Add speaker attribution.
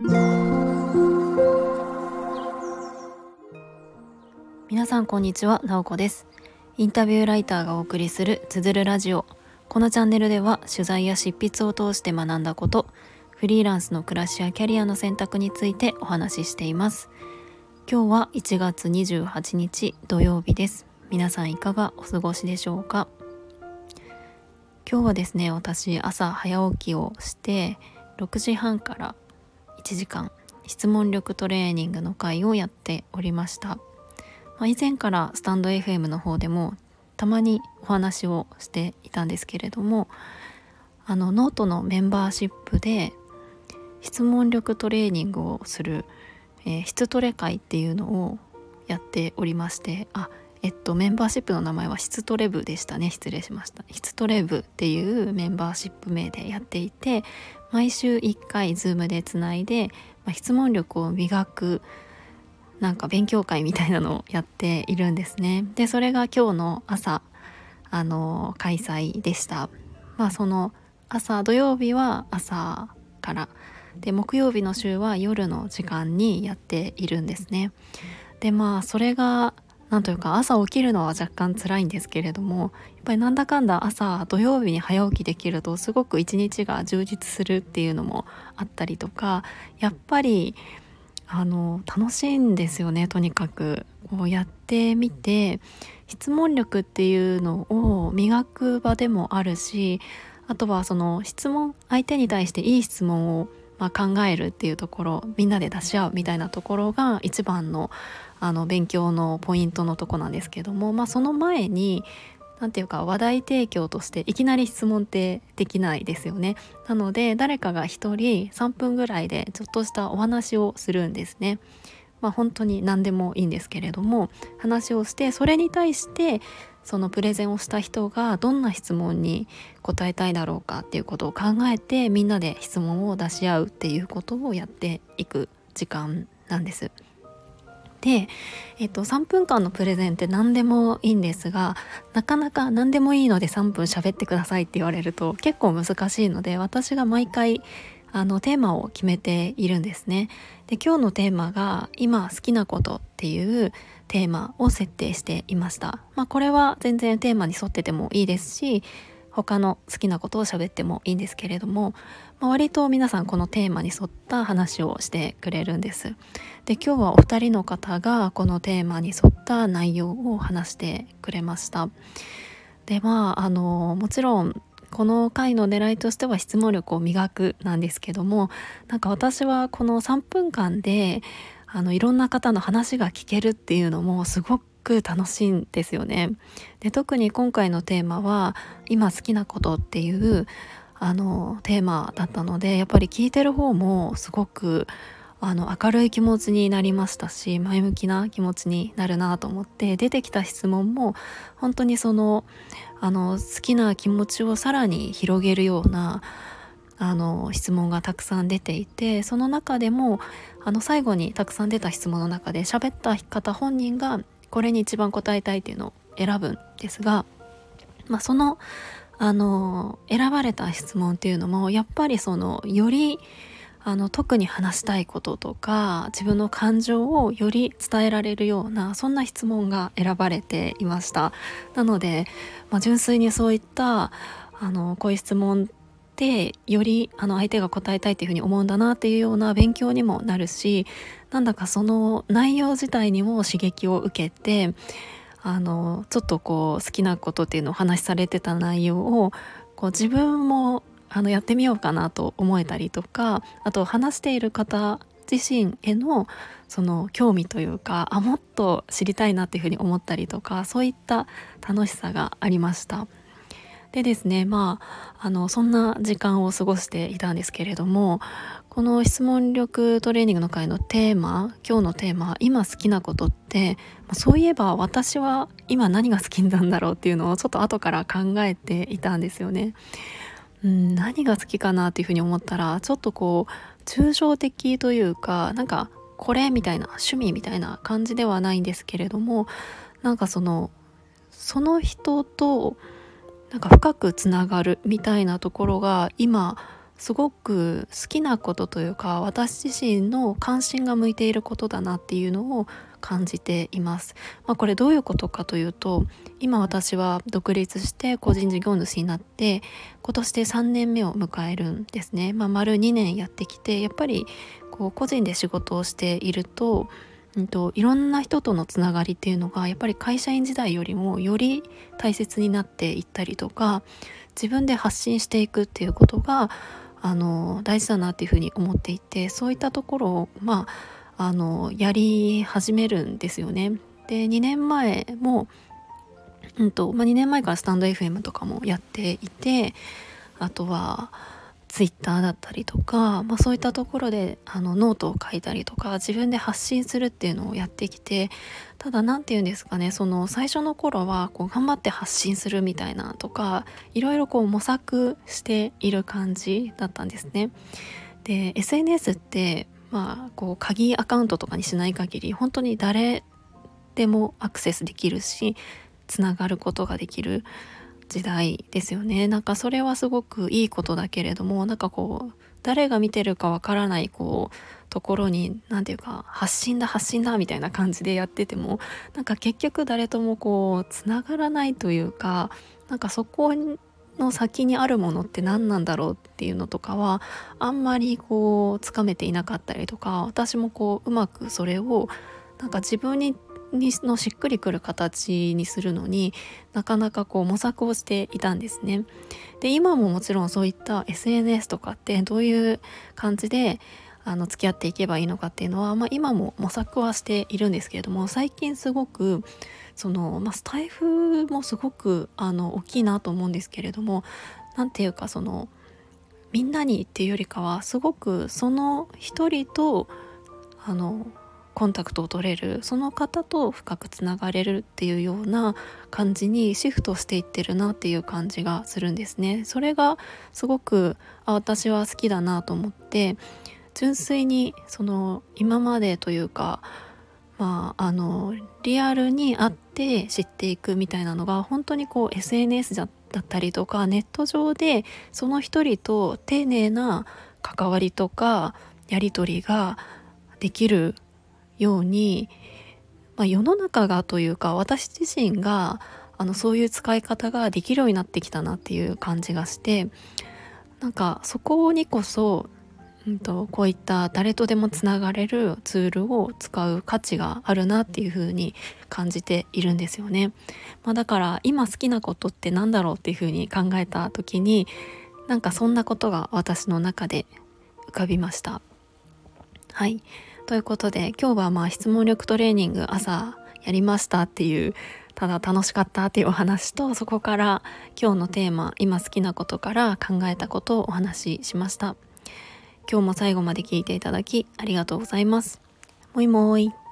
Speaker 1: 皆さんこんにちは、なおこです。インタビューライターがお送りするつづるラジオ。このチャンネルでは取材や執筆を通して学んだことフリーランスの暮らしやキャリアの選択についてお話ししています。今日は1月28日土曜日です。皆さんいかがお過ごしでしょうか？今日はですね私朝早起きをして6時半から1時間質問力トレーニングの会をやっておりました、まあ、以前からスタンド FM の方でもたまにお話をしていたんですけれどもあのノートのメンバーシップで質問力トレーニングをする、えー、質トレ会っていうのをやっておりましてあえっとメンバーシップの名前は質トレ部でしたね。失礼しました。質トレ部っていうメンバーシップ名でやっていて毎週1回 Zoom でつないで、まあ、質問力を磨くなんか勉強会みたいなのをやっているんですね。でそれが今日の朝あの開催でした。まあその朝土曜日は朝からで木曜日の週は夜の時間にやっているんですね。でまあそれがなんというか朝起きるのは若干辛いんですけれどもやっぱりなんだかんだ朝土曜日に早起きできるとすごく一日が充実するっていうのもあったりとかやっぱりあの楽しいんですよねとにかく。こうやってみて質問力っていうのを磨く場でもあるしあとはその質問相手に対していい質問をまあ、考えるっていうところみんなで出し合うみたいなところが一番のあの勉強のポイントのとこなんですけども、まあ、その前に何て言うか話題提供としていきなり質問ってできないですよね。なので誰かが1人3分ぐらいでちょっとしたお話をするんですね。まあ本当に何でもいいんですけれども話をしてそれに対してそのプレゼンをした人がどんな質問に答えたいだろうかっていうことを考えてみんなで質問を出し合うっていうことをやっていく時間なんです。で、えっと、3分間のプレゼンって何でもいいんですがなかなか何でもいいので3分喋ってくださいって言われると結構難しいので私が毎回あのテーマを決めているんですね。で今日のテーマが「今好きなこと」っていうテーマを設定していました。まあ、これは全然テーマに沿っててもいいですし他の好きなことを喋ってもいいんですけれども、まあ、割と皆さんこのテーマに沿った話をしてくれるんです。で今日はお二人の方がこのテーマに沿った内容を話してくれました。でまああのもちろんこの回の狙いとしては質問力を磨くなんですけどもなんか私はこの3分間であのいろんな方の話が聞けるっていうのもすごく楽しいんですよね。で特に今回のテーマは「今好きなこと」っていうあのテーマだったのでやっぱり聞いてる方もすごくあの明るい気持ちになりましたし前向きな気持ちになるなと思って出てきた質問も本当にそのあの好きな気持ちをさらに広げるようなあの質問がたくさん出ていてその中でもあの最後にたくさん出た質問の中で喋った方本人がこれに一番答えたいっていうのを選ぶんですが、まあ、そのあの選ばれた質問っていうのもやっぱりそのよりあの特に話したいこととか自分の感情をより伝えられるようなそんな質問が選ばれていました。なので、まあ、純粋にそういったあのこういう質問てよりあの相手が答えたいっていうふうに思うんだなっていうような勉強にもなるしなんだかその内容自体にも刺激を受けてあのちょっとこう好きなことっていうのを話しされてた内容をこう自分もあのやってみようかなと思えたりとかあと話している方自身へのその興味というかあもっと知りたいなっていうふうに思ったりとかそういった楽しさがありました。でですねまああのそんな時間を過ごしていたんですけれどもこの質問力トレーニングの会のテーマ今日のテーマ「今好きなこと」ってそういえば私は今何が好きなんだろうっていうのをちょっと後から考えていたんですよね。うん、何が好きかなっていうふうに思ったらちょっとこう抽象的というかなんかこれみたいな趣味みたいな感じではないんですけれどもなんかそのその人となんか深くつながるみたいなところが今すごく好きなことというか私自身の関心が向いていることだなっていうのを感じています。まあ、これどういうことかというと今私は独立して個人事業主になって今年で3年目を迎えるんですね。まあ、丸2年やってきてやっぱりこう個人で仕事をしているとうんと、いろんな人とのつながりっていうのがやっぱり会社員時代よりもより大切になっていったりとか自分で発信していくっていうことがあの大事だなっていうふうに思っていてそういったところをまああのやり始めるんですよね。で2年前も、うんとまあ、2年前からスタンド FM とかもやっていてあとはツイッターだったりとか、まあ、そういったところであのノートを書いたりとか自分で発信するっていうのをやってきてただ何て言うんですかねその最初の頃はこう頑張って発信するみたいなとかいろいろこう模索している感じだったんですね。で SNS ってまあこう鍵アカウントとかにしない限り本当に誰でもアクセスできるしつながることができる時代ですよね。なんかそれはすごくいいことだけれどもなんかこう誰が見てるかわからないこうところに何て言うか発信だ発信だみたいな感じでやっててもなんか結局誰ともこうつながらないというかなんかそこの先にあるものって何なんだろうっていうのとかはあんまりこうつかめていなかったりとか私もこううまくそれをなんか自分ににのしっくりくる形にするのになかなかこう模索をしていたんですね。で今ももちろんそういった SNS とかってどういう感じであの付き合っていけばいいのかっていうのは、まあ、今も模索はしているんですけれども最近すごくその、まあ、スタイフもすごくあの大きいなと思うんですけれども何て言うかそのみんなにっていうよりかはすごくその一人とあのコンタクトを取れるその方と深くつながれるっていうような感じにシフトしていってるなっていう感じがするんですね。それがすごくあ私は好きだなと思って純粋にその今までというかまああのリアルに会って知っていくみたいなのが本当にこう SNS だったりとかネット上でその一人と丁寧な関わりとかやり取りができるように、まあ、世の中がというか私自身があのそういう使い方ができるようになってきたなっていう感じがしてなんかそこにこそ、うんと、こういった誰とでもつながれるツールを使う価値があるなっていうふうに感じているんですよね。まあ、だから今好きなことって何だろうっていうふうに考えた時になんかそんなことが私の中で浮かびました。はいということで今日はまあ質問力トレーニング朝やりましたっていうただ楽しかったっていうお話とそこから今日のテーマ今好きなことから考えたことをお話ししました。今日も最後まで聞いていただきありがとうございます。もいもーい。